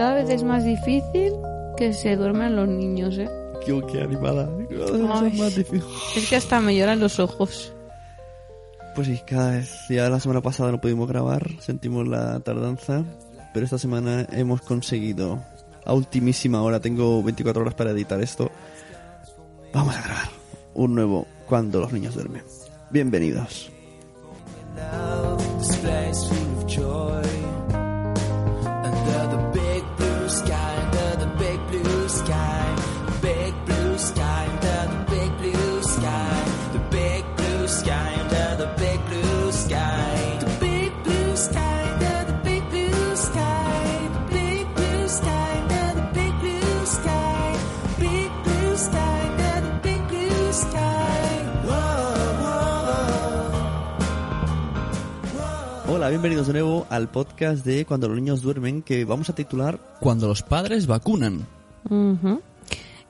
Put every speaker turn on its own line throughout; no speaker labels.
cada vez es más difícil que se duerman los niños, ¿eh?
Qué, qué animada. Cada vez
Ay.
es más difícil.
Es que hasta me lloran los ojos.
Pues sí, cada vez. Ya la semana pasada no pudimos grabar, sentimos la tardanza. Pero esta semana hemos conseguido, a ultimísima hora, tengo 24 horas para editar esto. Vamos a grabar un nuevo Cuando los niños duermen. Bienvenidos. Bienvenidos de nuevo al podcast de Cuando los niños duermen que vamos a titular
Cuando los padres vacunan.
Ujú.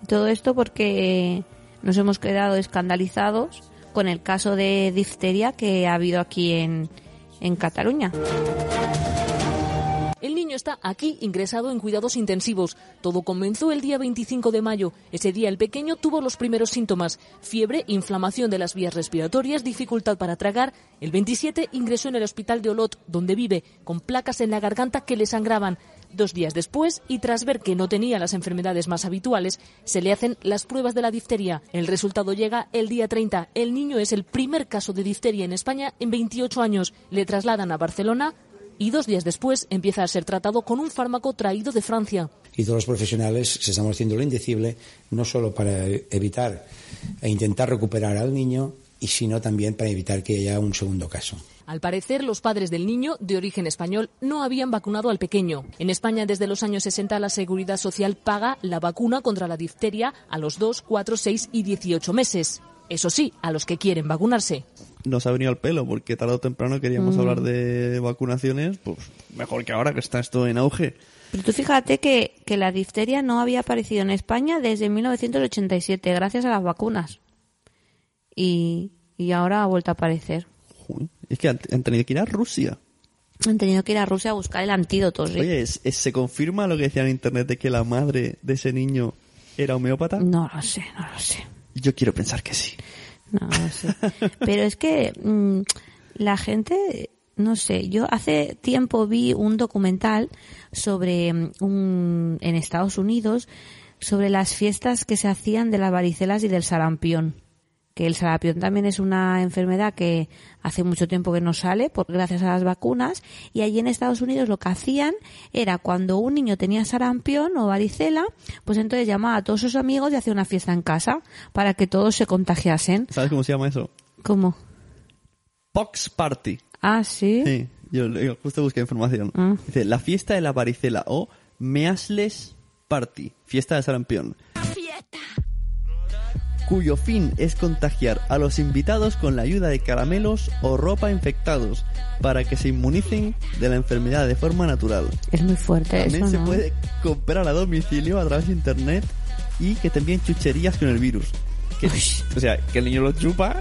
Todo esto porque nos hemos quedado escandalizados con el caso de difteria que ha habido aquí en, en Cataluña.
Niño está aquí ingresado en cuidados intensivos. Todo comenzó el día 25 de mayo. Ese día el pequeño tuvo los primeros síntomas. Fiebre, inflamación de las vías respiratorias, dificultad para tragar. El 27 ingresó en el hospital de Olot, donde vive, con placas en la garganta que le sangraban. Dos días después, y tras ver que no tenía las enfermedades más habituales, se le hacen las pruebas de la difteria. El resultado llega el día 30. El niño es el primer caso de difteria en España en 28 años. Le trasladan a Barcelona y dos días después empieza a ser tratado con un fármaco traído de Francia.
y todos los profesionales se estamos haciendo lo indecible, no solo para evitar e intentar recuperar al niño, y sino también para evitar que haya un segundo caso.
Al parecer, los padres del niño, de origen español, no habían vacunado al pequeño. En España, desde los años 60, la Seguridad Social paga la vacuna contra la difteria a los 2, 4, 6 y 18 meses. Eso sí, a los que quieren vacunarse.
Nos ha venido al pelo porque tarde o temprano queríamos
Mm.
hablar de vacunaciones, pues mejor que ahora que está esto en auge.
Pero tú fíjate que, que la difteria no había aparecido en España desde 1987, gracias a las vacunas. Y, y ahora ha vuelto a aparecer.
Es que han, han tenido que ir a Rusia.
Han tenido que ir a Rusia a buscar el antídoto. sí.
Oye, ¿es- es- ¿se confirma lo que decía en internet de que la madre de ese niño era homeópata?
No lo sé, no lo sé.
Yo quiero pensar que sí.
No sé. Pero es que mm, la gente, no sé, yo hace tiempo vi un documental sobre mm, un, en Estados Unidos sobre las fiestas que se hacían de las varicelas y del sarampión. Que el sarampión también es una enfermedad que hace mucho tiempo que no sale por gracias a las vacunas y allí en Estados Unidos lo que hacían era cuando un niño tenía sarampión o varicela, pues entonces llamaba a todos sus amigos y hacía una fiesta en casa para que todos se contagiasen.
¿Sabes cómo se llama eso?
¿Cómo?
Pox Party.
Ah, sí.
Sí, yo, yo justo busqué información.
Ah.
Dice, la fiesta de la varicela o Measles Party, fiesta de sarampión. Cuyo fin es contagiar a los invitados con la ayuda de caramelos o ropa infectados para que se inmunicen de la enfermedad de forma natural.
Es muy fuerte
También
eso,
se
¿no?
puede comprar a domicilio a través de internet y que te envíen chucherías con el virus. Que- o sea, que el niño lo chupa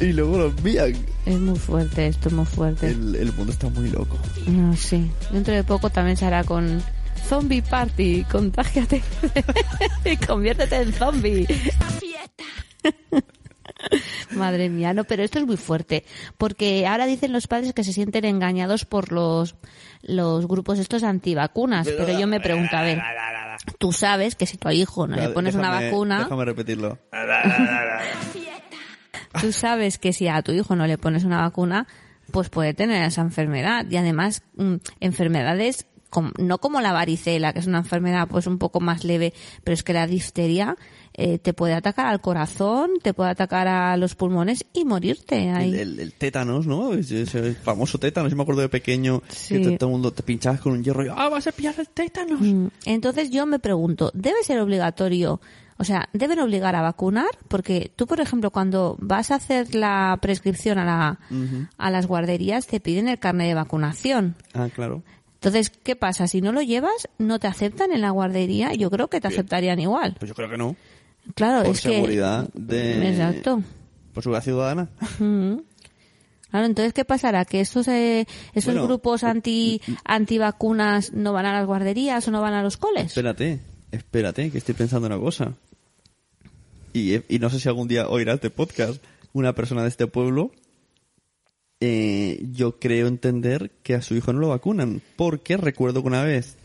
y luego lo envían.
Es muy fuerte esto, es muy fuerte.
El, el mundo está muy loco.
No, sí. Dentro de poco también se hará con Zombie Party. Contágiate y conviértete en zombie. Madre mía, no, pero esto es muy fuerte, porque ahora dicen los padres que se sienten engañados por los, los grupos estos antivacunas, pero yo me pregunto, a ver, tú sabes que si tu hijo no le pones una vacuna,
Déjame repetirlo.
tú sabes que si a tu hijo no le pones una vacuna, pues puede tener esa enfermedad. Y además, mm, enfermedades, no como la varicela, que es una enfermedad pues un poco más leve, pero es que la difteria eh, te puede atacar al corazón, te puede atacar a los pulmones y morirte ahí.
El, el- el tétanos, ¿no? Ese, famoso tétanos. Yo me acuerdo de pequeño
Sí.
que to- todo el mundo te pinchabas con un hierro y ¡ah, vas a pillar el tétanos!
Mm, Entonces yo me pregunto, ¿debe ser obligatorio? O sea, ¿deben obligar a vacunar? Porque tú, por ejemplo, cuando vas a hacer la prescripción a, la, a las guarderías, te piden el carnet de vacunación.
Ah, claro.
Entonces, ¿qué pasa? Si no lo llevas, no te aceptan en la guardería. Yo creo que te aceptarían igual.
Pues yo creo que no.
Claro,
Por
es que...
seguridad de...
Exacto.
Por seguridad ciudadana.
Mm. Claro, entonces, ¿qué pasará? ¿Que estos, eh, esos
Bueno,
grupos anti, antivacunas no van a las guarderías o no van a los coles?
Espérate, espérate, que estoy pensando una cosa. Y, y no sé si algún día oirá este podcast una persona de este pueblo. Eh, yo creo entender que a su hijo no lo vacunan. Porque recuerdo que una vez,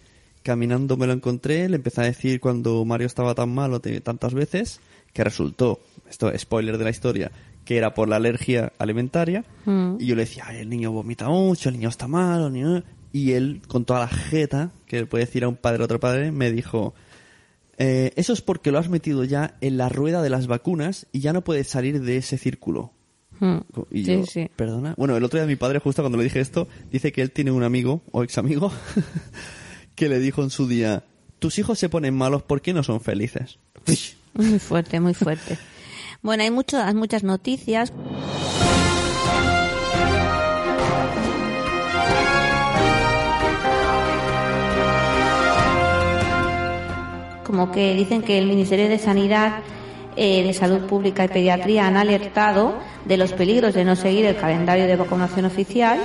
caminando me lo encontré, le empecé a decir cuando Mario estaba tan malo tantas veces, que resultó, esto es spoiler de la historia, que era por la alergia alimentaria.
Mm.
Y yo le decía, Ay, el niño vomita mucho, el niño está malo, el niño... Y él, con toda la jeta, que le puede decir a un padre a otro padre, me dijo, eh, eso es porque lo has metido ya en la rueda de las vacunas y ya no puedes salir de ese círculo. Y
Sí,
yo,
sí.
perdona. Bueno, el otro día mi padre, justo cuando le dije esto, dice que él tiene un amigo, o ex amigo, que le dijo en su día, tus hijos se ponen malos porque no son felices.
Muy fuerte, muy fuerte. Bueno, hay muchas muchas noticias. Como que dicen que el Ministerio de Sanidad, eh, de Salud Pública y Pediatría han alertado de los peligros de no seguir el calendario de vacunación oficial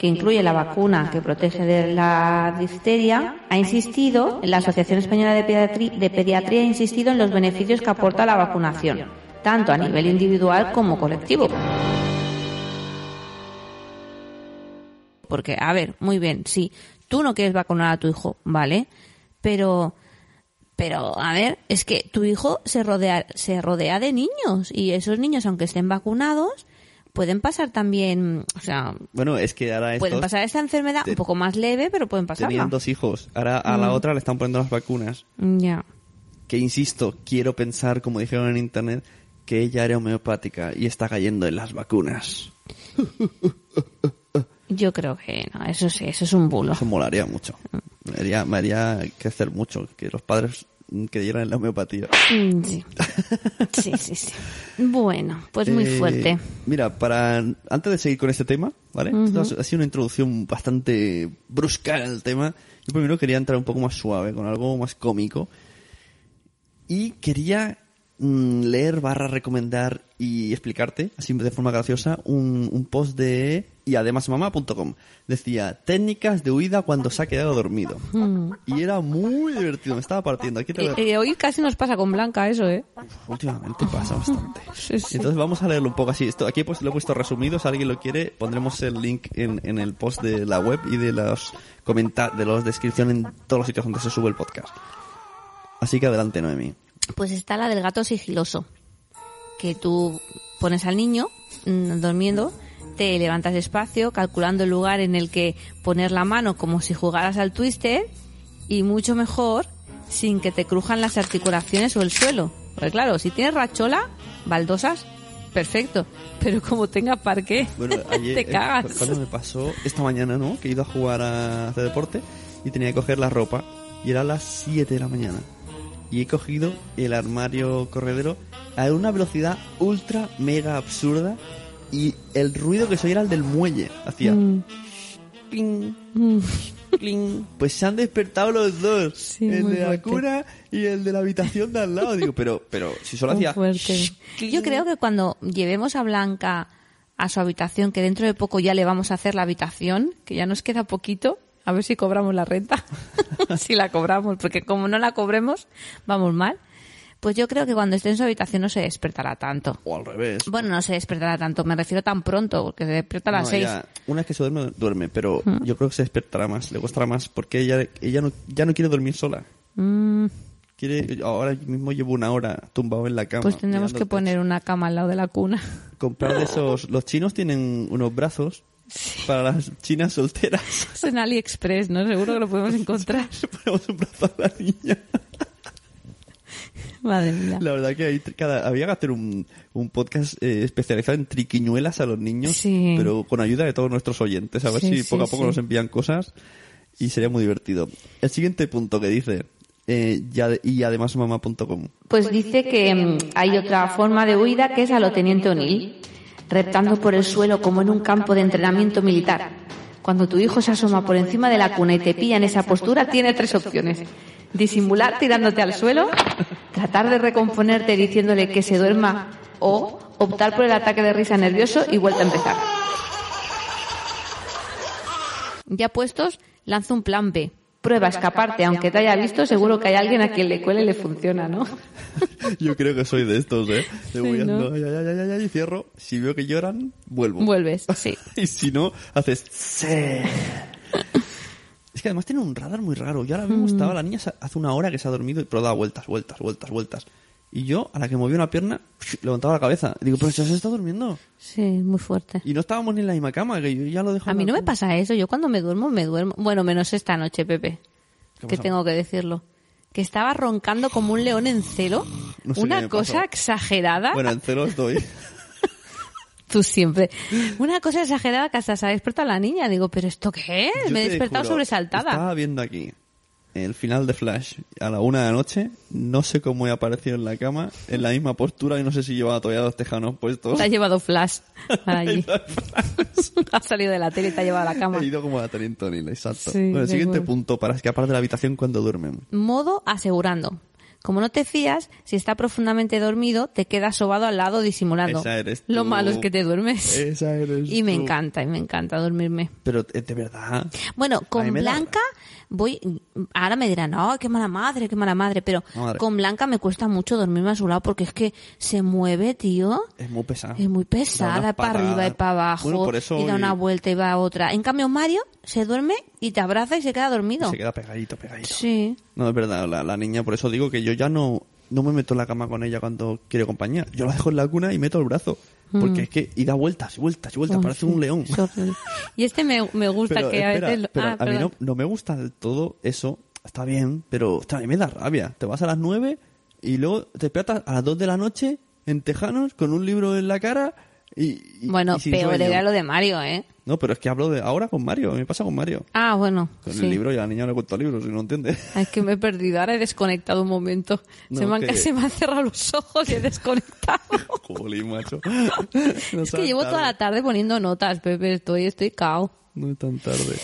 que incluye la vacuna que protege de la difteria, ha insistido, la Asociación Española de Pediatría, de ha insistido en los beneficios que aporta la vacunación, tanto a nivel individual como colectivo. Porque, a ver, muy bien, sí, tú no quieres vacunar a tu hijo, ¿vale? Pero, pero, a ver, es que tu hijo se rodea, se rodea de niños y esos niños, aunque estén vacunados, pueden pasar también, o sea,
Bueno, es que ahora
pueden
estos
pasar esta enfermedad
te-
un poco más leve, pero pueden pasarla.
tenían dos hijos. Ahora a
Mm.
la otra le están poniendo las vacunas.
Ya.
Que insisto, quiero pensar, como dijeron en internet, que ella era homeopática y está cayendo en las vacunas.
Yo creo que no, eso sí, eso es un bulo.
Eso molaría mucho. Me haría, me haría crecer mucho que los padres mm, creyeran en la homeopatía.
Mm, Sí. sí, sí, sí. Bueno, pues muy
Eh,
fuerte.
Mira, para antes de seguir con este tema, ¿vale? Esto ha- ha sido una introducción bastante brusca al tema. Yo primero quería entrar un poco más suave, con algo más cómico. Y quería mm, leer barra recomendar y explicarte, así de forma graciosa, un, un post de y además mamá.com. Decía, técnicas de huida cuando se ha quedado dormido. Y era muy divertido, me estaba partiendo. Aquí te lo-
Eh, eh, hoy casi nos pasa con Blanca eso, ¿eh?
Últimamente pasa bastante.
Sí, sí.
Entonces vamos a leerlo un poco así. Esto aquí pues lo he puesto resumido. Si alguien lo quiere, pondremos el link en, en el post de la web y de los comentarios, de los descripciones en todos los sitios donde se sube el podcast. Así que adelante, Noemi.
Pues está la del gato sigiloso. Que tú pones al niño mm, durmiendo, te levantas despacio, calculando el lugar en el que poner la mano como si jugaras al twister y mucho mejor sin que te crujan las articulaciones o el suelo. Porque claro, si tienes rachola, baldosas, perfecto. Pero como tenga parque,
Bueno, ayer,
te
eh,
cagas.
cuando me pasó esta mañana, ¿no? Que he ido a jugar a hacer deporte y tenía que coger la ropa y era a las 7 de la mañana. Y he cogido el armario corredero a una velocidad ultra mega absurda y el ruido que soy era el del muelle. Hacía
Mm.
cling, cling. Pues se han despertado los dos.
Sí,
el de la
fuerte.
cuna y el de la habitación de al lado. Digo, pero, pero si solo
Muy
hacía...
fuerte. Yo creo que cuando llevemos a Blanca a su habitación, que dentro de poco ya le vamos a hacer la habitación, que ya nos queda poquito, a ver si cobramos la renta. si la cobramos, porque como no la cobremos, vamos mal. Pues yo creo que cuando esté en su habitación no se despertará tanto.
O al revés.
Bueno, no se despertará tanto, me refiero tan pronto, porque se despierta a las
No,
seis.
ella- una vez que se duerme, duerme, pero yo creo que se despertará más, le costará más, porque ella, ella no, ya no quiere dormir sola.
Mm,
Quiere, ahora mismo llevo una hora tumbado en la cama.
pues tendremos que poner una cama al lado de la cuna.
Comprar de esos, los chinos tienen unos brazos para las chinas solteras.
Es en AliExpress, ¿no? Seguro que lo podemos encontrar.
Ponemos un brazo a la niña.
Madre mía.
La verdad que hay cada, había que hacer un, un podcast eh, especializado en triquiñuelas a los niños,
Sí.
pero con ayuda de todos nuestros oyentes, a ver
Sí,
si
sí,
poco a poco
sí.
nos envían cosas y sería muy divertido. El siguiente punto que dice, eh, y además mamá.com.
Pues dice que mm, hay otra forma de huida que es a lo teniente O'Neill, reptando por el suelo como en un campo de entrenamiento militar. Cuando tu hijo se asoma por encima de la cuna y te pilla en esa postura, tiene tres opciones. Disimular tirándote al suelo, tratar de recomponerte diciéndole que se duerma o optar por el ataque de risa nervioso y vuelta a empezar. Ya puestos, lanza un plan B. Prueba a escaparte, aunque te haya visto, seguro que hay alguien a quien le cuele y le funciona, ¿no?
Yo creo que soy de estos, ¿eh? Me voy
Sí, ¿no?
ando, ay, ay, ay, ay, ay, y cierro. Si veo que lloran, vuelvo.
Vuelves, sí.
y si no, haces... Es que además tiene un radar muy raro. Yo ahora mismo
Mm.
estaba, la niña hace una hora que se ha dormido, pero da vueltas, vueltas, vueltas, vueltas. Y yo, a la que movió una pierna, levantaba la cabeza. Digo, pero ya se está durmiendo.
Sí, muy fuerte.
Y no estábamos ni en la misma cama, que yo ya lo dejo
A mí no me pasa eso. Yo cuando me duermo, me duermo. Bueno, menos esta noche, Pepe.
¿Qué
Que tengo que decirlo. Que estaba roncando como un león en celo.
No sé qué
Una cosa
pasó.
exagerada.
Bueno, en cero estoy.
Tú siempre. Una cosa exagerada que hasta se ha despertado la niña. Digo, ¿pero esto qué es?
Yo
me he despertado
juro,
sobresaltada.
Estaba viendo aquí el final de Flash a la una de la noche. No sé cómo he aparecido en la cama, en la misma postura y no sé si llevaba todavía los tejanos puestos.
Te ha llevado Flash para allí. ha salido de la tele y te ha llevado a la cama.
He ido como a Teniente O'Neill, exacto.
Sí,
bueno, el siguiente
acuerdo.
punto para escapar de la habitación cuando duermen.
Modo asegurando. Como no te fías, si está profundamente dormido, te quedas sobado al lado disimulando.
Esa eres
Lo
tú.
malo es que te duermes.
Esa eres
y me
tú.
encanta, y me encanta dormirme.
Pero eh, de verdad.
Bueno, con
da-
Blanca voy. Ahora me dirán, no, qué mala madre, qué mala madre. Pero
Madre.
con Blanca me cuesta mucho dormirme a su lado porque es que se mueve, tío.
Es muy pesado.
Es muy pesada, para arriba y para abajo.
Bueno, por eso
y da una vuelta y va a otra. En cambio, Mario se duerme y te abraza y se queda dormido.
Se queda pegadito, pegadito.
Sí.
No, es verdad, la, la niña, por eso digo que yo ya no, no me meto en la cama con ella cuando quiere compañía. Yo la dejo en la cuna y meto el brazo. Porque es que, y da vueltas, y vueltas, y vueltas,
Oh,
parece
Mm. sí,
un león.
Y este me, me gusta
Pero,
que a veces... lo-
pero
ah,
a mí no, no me gusta del todo eso. Está bien, pero hostia, a mí me da rabia. Te vas a las nueve y luego te despiertas a las dos de la noche en Tejanos con un libro en la cara y, y-
Bueno,
y
peor
sueño.
era lo de Mario, ¿eh?
No, pero es que hablo de ahora con Mario. Me pasa con Mario.
Ah, bueno.
Con
sí.
el libro y a la niña no le cuento libros, si no entiende.
Ay, Es que me he perdido. Ahora he desconectado un momento. se,
No,
me han,
que-
se me han cerrado los ojos y he desconectado.
Jolín, macho.
es que llevo toda la tarde poniendo notas, Pepe. Estoy, estoy cao.
No es tan tarde.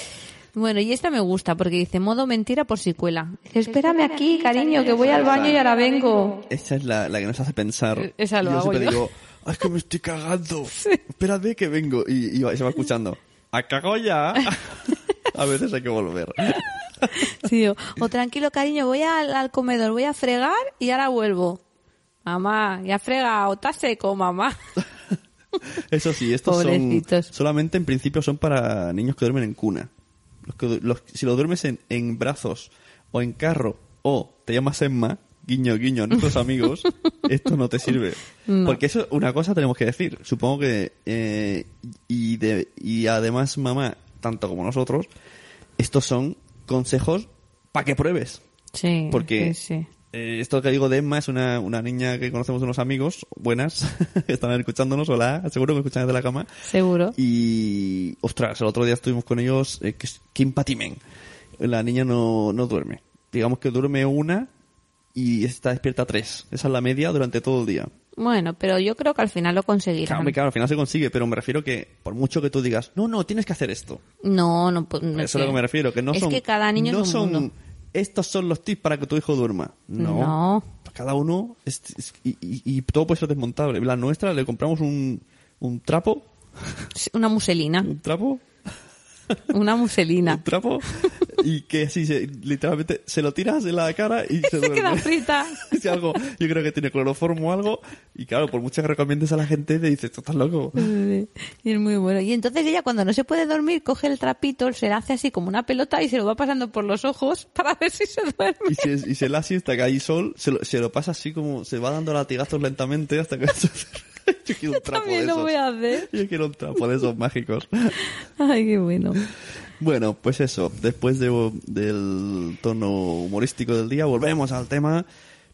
Bueno, y esta me gusta porque dice modo mentira por si cuela. Espérame aquí, cariño, que voy al baño y ahora vengo.
Esa es la, la que nos hace pensar.
Esa lo
yo
hago
siempre
yo.
digo, "Ay, es que me estoy cagando. Espérate que vengo. Y, se va escuchando. ¡A cago ya! a veces hay que volver.
Sí, o, o tranquilo, cariño, voy al, al comedor, voy a fregar y ahora vuelvo. Mamá, ya frega, o está seco, mamá.
Eso sí, estos son
Pobrecitos.
solamente en principio son para niños que duermen en cuna. Los que- los- si lo duermes en, en brazos o en carro o te llamas Emma, guiño guiño a nuestros amigos, esto no te sirve. Porque eso, una cosa tenemos que decir. Supongo que eh, y de, y además mamá, tanto como nosotros, estos son consejos para que pruebes.
Sí,
Porque
sí, sí.
eh, esto que digo de Emma es una, una niña que conocemos unos amigos, buenas, que están escuchándonos, hola, seguro que escuchan desde la cama.
Seguro.
Y, ostras, el otro día estuvimos con ellos, eh, que es Kim Patimen. La niña no, no duerme. Digamos que duerme una y está despierta tres. Esa es la media durante todo el día.
Bueno, pero yo creo que al final lo conseguirán.
claro, al final se consigue, pero me refiero que por mucho que tú digas, no, no, tienes que hacer esto.
No, no, pues, no
Eso es a lo que me refiero, que no
es
son...
que cada niño
no
es un
son,
mundo.
estos son los tips para que tu hijo duerma. No.
No.
Cada uno, es- es- y, y- y todo puede ser desmontable. La nuestra le compramos un, un trapo,
Una muselina.
un trapo,
Una muselina.
un trapo, y que así se, literalmente se lo tiras en la cara y se,
Se
duerme.
queda frita.
Si algo, yo creo que tiene cloroformo o algo, y claro, por mucho que recomiendes a la gente, te dices, tú estás loco.
Y es muy bueno. Y entonces ella cuando no se puede dormir coge el trapito, se la hace así como una pelota y se lo va pasando por los ojos para ver si se duerme.
Y si, y si la siesta que hay sol, se lo, se lo pasa así como, se va dando latigazos lentamente hasta que... yo quiero un trapo de
También lo
esos.
voy a hacer.
Yo quiero un trapo de esos mágicos.
Ay, qué bueno.
Bueno, pues eso, después de- del tono humorístico del día, volvemos al tema.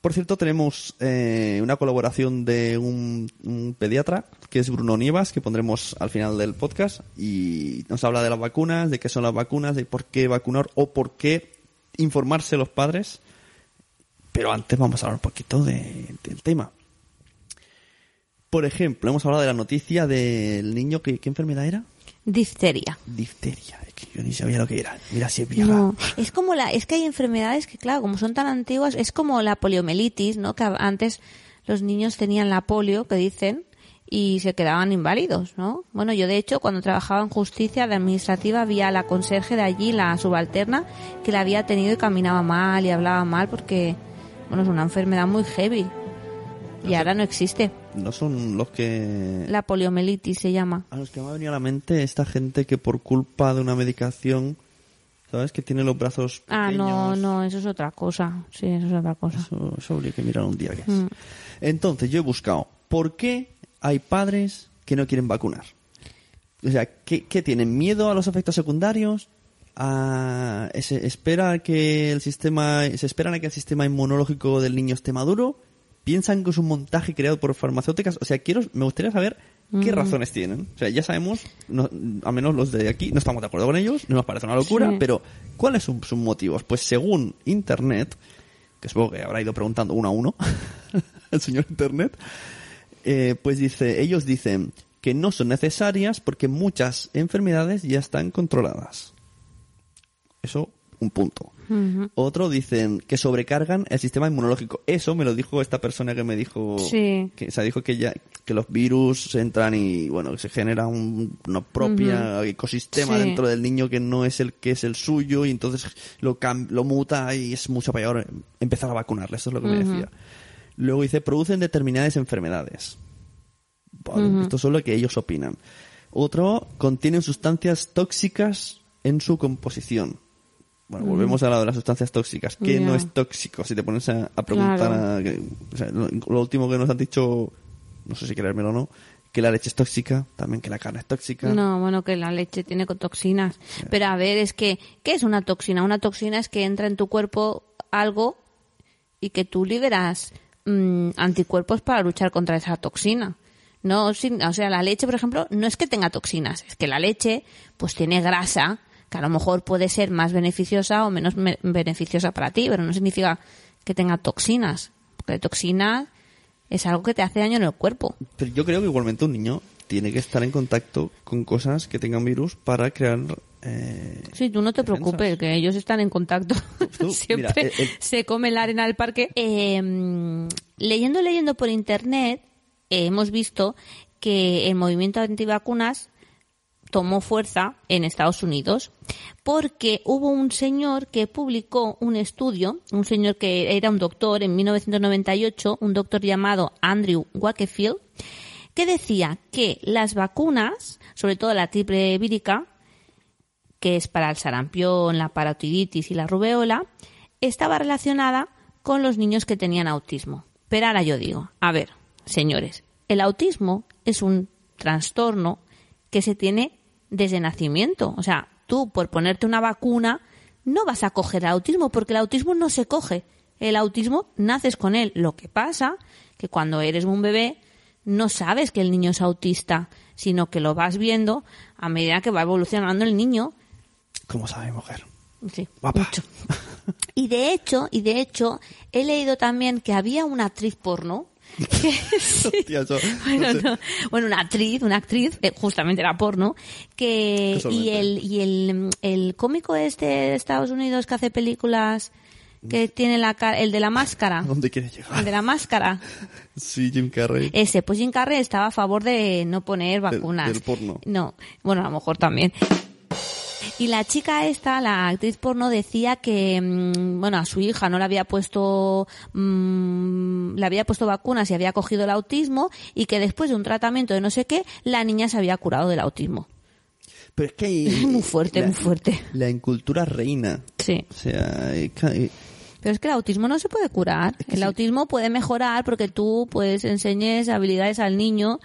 Por cierto, tenemos eh, una colaboración de un, pediatra, que es Bruno Nievas, que pondremos al final del podcast, y nos habla de las vacunas, de qué son las vacunas, de por qué vacunar o por qué informarse los padres. Pero antes vamos a hablar un poquito de- del tema. Por ejemplo, hemos hablado de la noticia del niño que, ¿qué enfermedad era?
Difteria.
Difteria, es que yo ni sabía lo que era. Mira si es.
No, es como la, es que hay enfermedades que claro, como son tan antiguas, es como la poliomielitis, ¿no? Que antes los niños tenían la polio, que dicen, y se quedaban inválidos, ¿no? Bueno, yo de hecho cuando trabajaba en justicia de administrativa había la conserje de allí, la subalterna, que la había tenido y caminaba mal y hablaba mal porque, bueno, es una enfermedad muy heavy y ahora no existe.
No son los que...
La poliomielitis se llama.
A los que me ha venido a la mente esta gente que por culpa de una medicación, ¿sabes? Que tiene los brazos pequeños.
Ah, no, no, eso es otra cosa. Sí, eso es otra cosa.
Eso, eso habría que mirar un día que es.
Mm.
Entonces, yo he buscado, ¿por qué hay padres que no quieren vacunar? O sea, ¿qué, qué tienen? ¿Miedo a los efectos secundarios? ¿A, se espera que el sistema, se esperan a que el sistema inmunológico del niño esté maduro? ¿Piensan que es un montaje creado por farmacéuticas? O sea, quiero, me gustaría saber qué razones tienen. O sea, ya sabemos, no, al menos los de aquí, no estamos de acuerdo con ellos, no nos parece una locura,
Sí.
pero ¿cuáles son sus motivos? Pues según Internet, que supongo que habrá ido preguntando uno a uno, el señor Internet, eh, pues dice, ellos dicen que no son necesarias porque muchas enfermedades ya están controladas. Eso, un punto. Otro dicen que sobrecargan el sistema inmunológico. Eso me lo dijo esta persona que me dijo
Sí.
que, o sea, dijo que ya que los virus entran y bueno se genera un una propia ecosistema
Sí.
dentro del niño que no es el que es el suyo y entonces lo cam- lo muta y es mucho peor empezar a vacunarle. Eso es lo que me decía. Luego dice producen determinadas enfermedades. Esto es lo que ellos opinan. Otro, contienen sustancias tóxicas en su composición. Bueno, volvemos a la de las sustancias tóxicas. ¿Qué no es tóxico? Si te pones a, a preguntar
Claro.
a- que- o sea, lo, lo último que nos han dicho, no sé si creérmelo o no, que la leche es tóxica, también que la carne es tóxica.
No, bueno, que la leche tiene toxinas. Pero a ver, es que, ¿qué es una toxina? Una toxina es que entra en tu cuerpo algo y que tú liberas mm, anticuerpos para luchar contra esa toxina. No, sin- o sea, la leche, por ejemplo, no es que tenga toxinas, es que la leche, pues tiene grasa, que a lo mejor puede ser más beneficiosa o menos me- beneficiosa para ti, pero no significa que tenga toxinas. Porque toxinas es algo que te hace daño en el cuerpo.
Pero yo creo que igualmente un niño tiene que estar en contacto con cosas que tengan virus para crear... eh,
Sí, tú no te
defensas.
preocupes, que ellos están en contacto.
Tú,
Siempre
mira, el- el-
se come la arena del parque. Eh, leyendo, leyendo por internet, eh, hemos visto que el movimiento antivacunas tomó fuerza en Estados Unidos porque hubo un señor que publicó un estudio, un señor que era un doctor en 1998, un doctor llamado Andrew Wakefield, que decía que las vacunas, sobre todo la triple vírica, que es para el sarampión, la parotiditis y la rubeola, estaba relacionada con los niños que tenían autismo. Pero ahora yo digo, a ver, señores, el autismo es un trastorno que se tiene desde nacimiento. O sea, tú por ponerte una vacuna no vas a coger el autismo porque el autismo no se coge. El autismo naces con él. Lo que pasa que cuando eres un bebé no sabes que el niño es autista, sino que lo vas viendo a medida que va evolucionando el niño
¿Cómo sabe, mujer?
Sí,
Guapa.
mucho. Y de hecho, y de hecho, he leído también que había una actriz porno. sí.
Hostia, eso-
bueno,
no sé.
no. Bueno, una actriz, una actriz, eh, justamente era porno, que y el y el, el cómico este de Estados Unidos que hace películas que tiene la cara, el de la máscara,
¿A dónde quieres
el
llegar?
de la máscara,
Sí, Jim Carrey.
ese, pues Jim Carrey estaba a favor de no poner vacunas.
del porno.
No, bueno, a lo mejor también. Y la chica esta, la actriz porno, decía que, mm, bueno, a su hija no le había puesto, mm, le había puesto vacunas y había cogido el autismo y que después de un tratamiento de no sé qué, la niña se había curado del autismo.
Pero es que hay...
Muy fuerte,
la-
muy fuerte.
La incultura reina.
Sí.
O sea,
Pero es que el autismo no se puede curar. El autismo puede mejorar porque tú pues enseñes habilidades al niño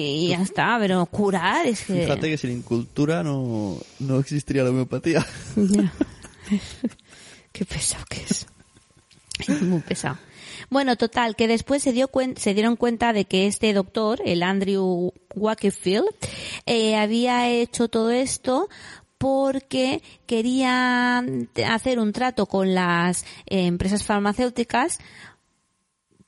y ya está, pero curar es que...
fíjate que sin incultura no, no existiría la homeopatía.
Ya. Qué pesado que es. Es muy pesado. Bueno, total, que después se, dio cuen- se dieron cuenta de que este doctor, el Andrew Wakefield, eh, había hecho todo esto porque quería hacer un trato con las eh, empresas farmacéuticas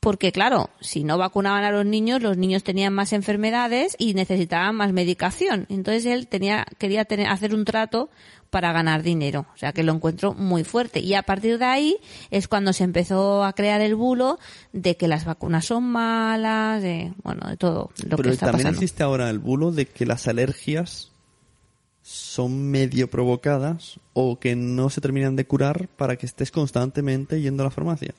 porque claro, si no vacunaban a los niños, los niños tenían más enfermedades y necesitaban más medicación. Entonces él tenía, quería tener, hacer un trato para ganar dinero. O sea que lo encuentro muy fuerte. Y a partir de ahí es cuando se empezó a crear el bulo de que las vacunas son malas, de, bueno, de todo lo
Pero
que está
también
pasando.
existe ahora el bulo de que las alergias son medio provocadas o que no se terminan de curar para que estés constantemente yendo a la farmacia.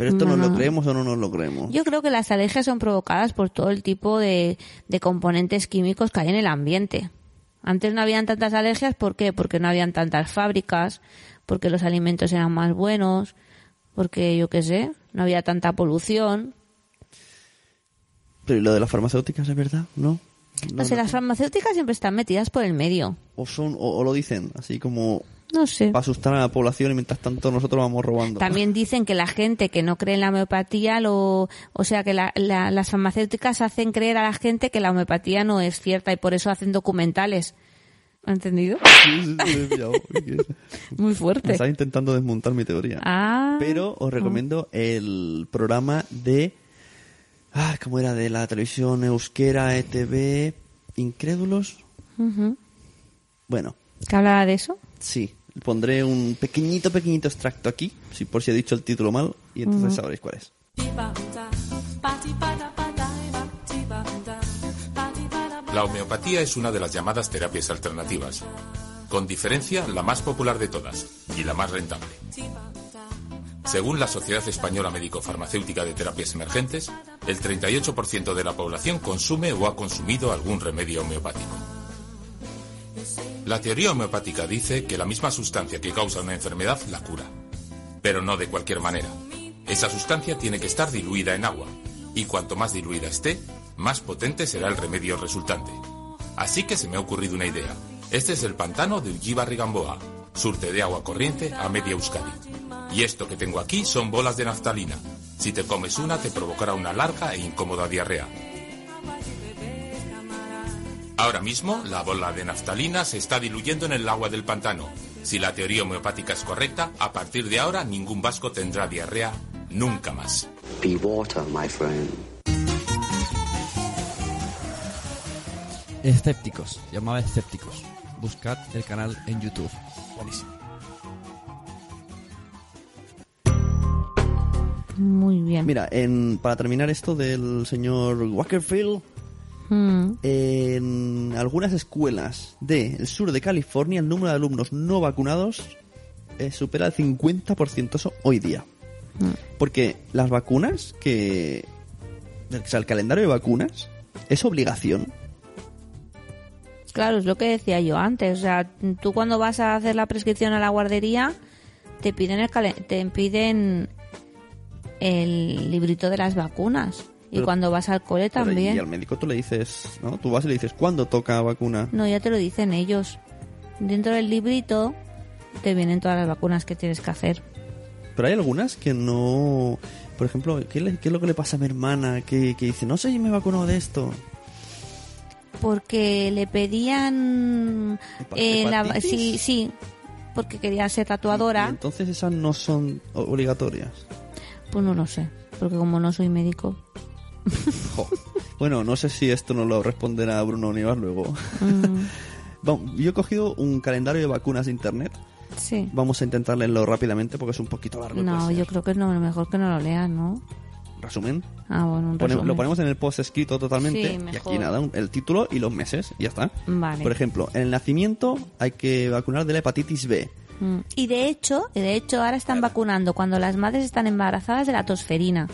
Pero esto
No,
nos lo creemos o no nos lo creemos.
Yo creo que las alergias son provocadas por todo el tipo de, de componentes químicos que hay en el ambiente. Antes no habían tantas alergias, ¿por qué? Porque no habían tantas fábricas, porque los alimentos eran más buenos, porque yo qué sé, no había tanta polución.
Pero ¿y lo de las farmacéuticas es verdad? ¿No?
No, sé, las farmacéuticas siempre están metidas por el medio.
O, son, o, o lo dicen así como
No sé.
para asustar a la población y mientras tanto nosotros vamos robando.
También dicen que la gente que no cree en la homeopatía, lo, o sea, que la- la- las farmacéuticas hacen creer a la gente que la homeopatía no es cierta y por eso hacen documentales. ¿Ha entendido?
Sí, sí, sí, he pillado.
Muy fuerte.
estaba intentando desmontar mi teoría.
Ah.
Pero os recomiendo el programa de... Ah, ¿cómo era? De la televisión euskera, ETV, Incrédulos. Bueno,
¿Que hablaba de eso?
sí. Pondré un pequeñito, pequeñito extracto aquí, si por si he dicho el título mal, y entonces sabréis cuál es.
La homeopatía es una de las llamadas terapias alternativas, con diferencia la más popular de todas y la más rentable. Según la Sociedad Española Médico-Farmacéutica de Terapias Emergentes, el 38% de la población consume o ha consumido algún remedio homeopático. La teoría homeopática dice que la misma sustancia que causa una enfermedad la cura, pero no de cualquier manera. Esa sustancia tiene que estar diluida en agua, y cuanto más diluida esté, más potente será el remedio resultante. Así que se me ha ocurrido una idea. Este es el pantano de Ullibarri Gamboa, surte de agua corriente a media Euskadi. Y esto que tengo aquí son bolas de naftalina. Si te comes una te provocará una larga e incómoda diarrea. Ahora mismo, la bola de naftalina se está diluyendo en el agua del pantano. Si la teoría homeopática es correcta, a partir de ahora ningún vasco tendrá diarrea nunca más.
Be water, my friend.
Escépticos, llamaba Escépticos. Buscad el canal en YouTube. Buenísimo.
Muy bien.
Mira, en, para terminar esto del señor Wackerfield,
Mm.
en algunas escuelas del sur de California el número de alumnos no vacunados eh, supera el 50% eso hoy día. Porque las vacunas que... O sea, el calendario de vacunas es obligación.
Claro, es lo que decía yo antes. O sea, tú cuando vas a hacer la prescripción a la guardería, te piden el, te piden el librito de las vacunas. Y
Pero-
cuando vas al cole también.
Y al médico tú le dices, ¿no? Tú vas y le dices, ¿cuándo toca vacuna?
No, ya te lo dicen ellos. Dentro del librito te vienen todas las vacunas que tienes que hacer.
Pero hay algunas que no... Por ejemplo, ¿qué, le- qué es lo que le pasa a mi hermana? Que, que dice, no sé si me he vacunado de esto.
Porque le pedían...
¿Hepa-
eh, la- sí, sí, porque quería ser
Y
tatuadora.
entonces esas no son obligatorias.
Pues no lo sé, porque como no soy médico.
Jo. Bueno, no sé si esto nos lo responderá Bruno Nivas luego.
Mm,
Vamos, yo he cogido un calendario de vacunas de internet.
sí.
Vamos a intentar leerlo rápidamente porque es un poquito largo.
No, yo creo que no, mejor que no lo lean, ¿no?
Resumen.
Ah, bueno, un
Pone-
resumen.
lo ponemos en el post escrito totalmente.
Sí,
y aquí nada, el título y los meses. Y ya está.
Vale.
Por ejemplo, en el nacimiento hay que vacunar de la hepatitis B.
Mm. Y de hecho, y de hecho ahora están vacunando cuando las madres están embarazadas de la tosferina.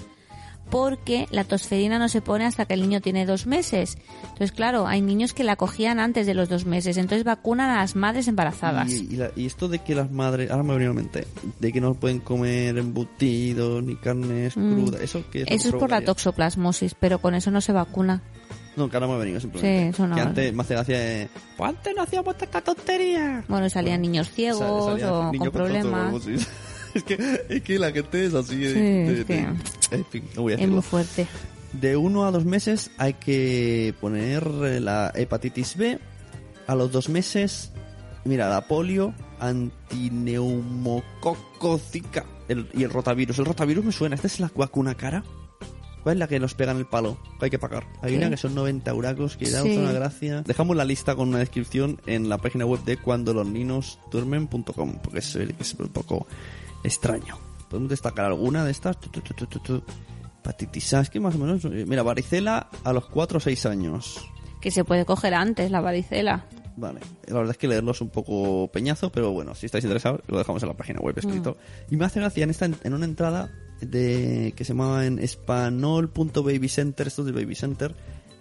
Porque la tosferina no se pone hasta que el niño tiene dos meses. Entonces, claro, hay niños que la cogían antes de los dos meses. Entonces vacunan a las madres embarazadas.
Y, y la- y esto de que las madres, ahora me ha venido a la mente, de que no pueden comer embutidos ni carnes
Mm.
crudas, eso que
Eso es por la toxoplasmosis, pero con eso no se vacuna.
No, que ahora me ha venido simplemente.
Sí, eso no.
Que antes me hace gracia de, pues antes no hacíamos tanta tontería.
Bueno, salían niños ciegos
Sa- salía
o
niño
con
tonto,
problemas.
es, que, es que la gente es así. de-
Sí,
de-
es
de-
que-
en fin, no voy a
Es
decirlo.
muy fuerte.
De uno a dos meses hay que poner eh, la hepatitis B. A los dos meses, mira, la polio, antineumococco zika. el- y el rotavirus. El rotavirus me suena. ¿Esta es la vacuna cara? ¿Cuál es la que nos pega en el palo? Que hay que pagar. Hay
¿Qué?
una que son 90 euracos, que da
Sí.
una gracia. Dejamos la lista con una descripción en la página web de cuando los niños duermen.com, porque es, es un poco extraño. ¿Podemos destacar alguna de estas? Tu, tu, tu, tu, tu, tu. Hepatitis A, es que más o menos... eh, Mira, varicela a los 4 o 6 años.
Que se puede coger antes la varicela.
Vale, la verdad es que leerlo es un poco peñazo, pero bueno, si estáis interesados, lo dejamos en la página web escrito. Y me hace gracia en, esta, en una entrada de que se llamaba en espanol.babycenter, esto es de Baby Center,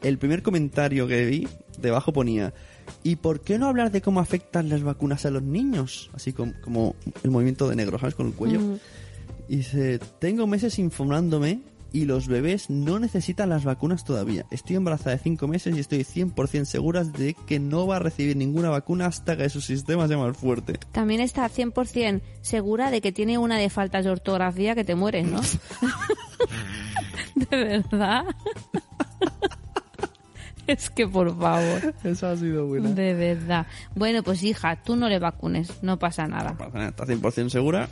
el primer comentario que vi, debajo ponía, ¿y por qué no hablar de cómo afectan las vacunas a los niños? Así como, como el movimiento de negro, ¿sabes? Con el cuello. Y dice, tengo meses informándome y los bebés no necesitan las vacunas todavía. Estoy embarazada de 5 meses y estoy 100% segura de que no va a recibir ninguna vacuna hasta que su sistema sea más fuerte.
También está 100% segura de que tiene una de faltas de ortografía que te mueres, ¿no? ¿De verdad? es que por favor.
Eso ha sido buena.
De verdad. Bueno, pues hija, tú no le vacunes, no pasa nada.
Está 100% segura.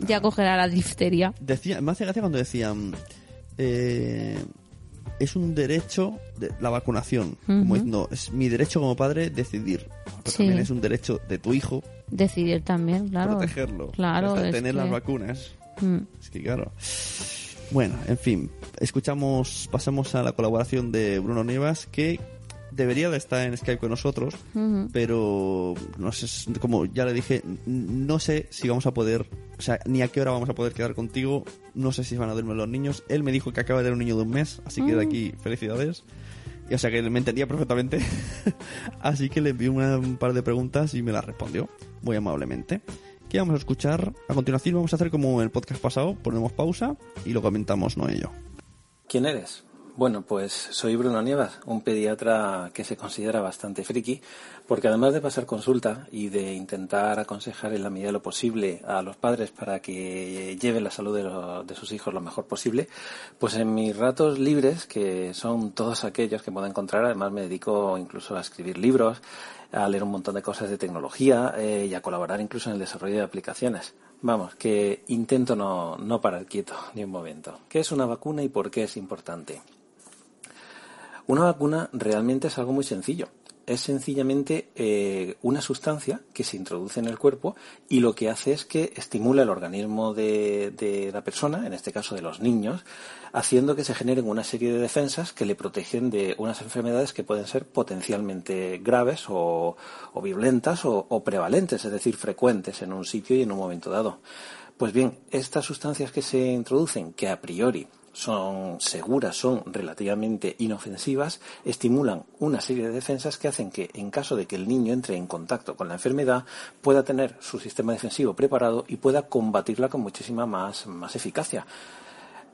Ya cogerá la difteria.
Decía, me hace gracia cuando decían, eh, es un derecho de la vacunación. Como diciendo, es mi derecho como padre decidir. Pero
Sí.
también es un derecho de tu hijo
Decidir también, claro.
protegerlo.
Claro,
hasta tener
que-
las vacunas.
Mm.
Es que claro. Bueno, en fin, escuchamos, pasamos a la colaboración de Bruno Nievas, que debería de estar en Skype con nosotros, pero no sé, como ya le dije, no sé si vamos a poder, o sea, ni a qué hora vamos a poder quedar contigo, no sé si van a dormir los niños. Él me dijo que acaba de tener un niño de un mes, así que de aquí felicidades. Y, o sea que me entendía perfectamente. así que le envié una- un par de preguntas y me las respondió, muy amablemente. ¿Qué vamos a escuchar? A continuación vamos a hacer como el podcast pasado, ponemos pausa y lo comentamos, no ello.
¿Quién eres? Bueno, pues soy Bruno Nievas, un pediatra que se considera bastante friki, porque además de pasar consulta y de intentar aconsejar en la medida de lo posible a los padres para que lleven la salud de, lo- de sus hijos lo mejor posible, pues en mis ratos libres, que son todos aquellos que puedo encontrar, además me dedico incluso a escribir libros, a leer un montón de cosas de tecnología eh, y a colaborar incluso en el desarrollo de aplicaciones. Vamos, que intento no, no parar quieto ni un momento. ¿Qué es una vacuna y por qué es importante? Una vacuna realmente es algo muy sencillo. Es sencillamente eh, una sustancia que se introduce en el cuerpo y lo que hace es que estimula el organismo de, la persona, en este caso de los niños, haciendo que se generen una serie de defensas que le protegen de unas enfermedades que pueden ser potencialmente graves o, o violentas o, o prevalentes, es decir, frecuentes en un sitio y en un momento dado. Pues bien, estas sustancias que se introducen, que a priori son seguras, son relativamente inofensivas, estimulan una serie de defensas que hacen que, en caso de que el niño entre en contacto con la enfermedad, pueda tener su sistema defensivo preparado y pueda combatirla con muchísima más, más eficacia.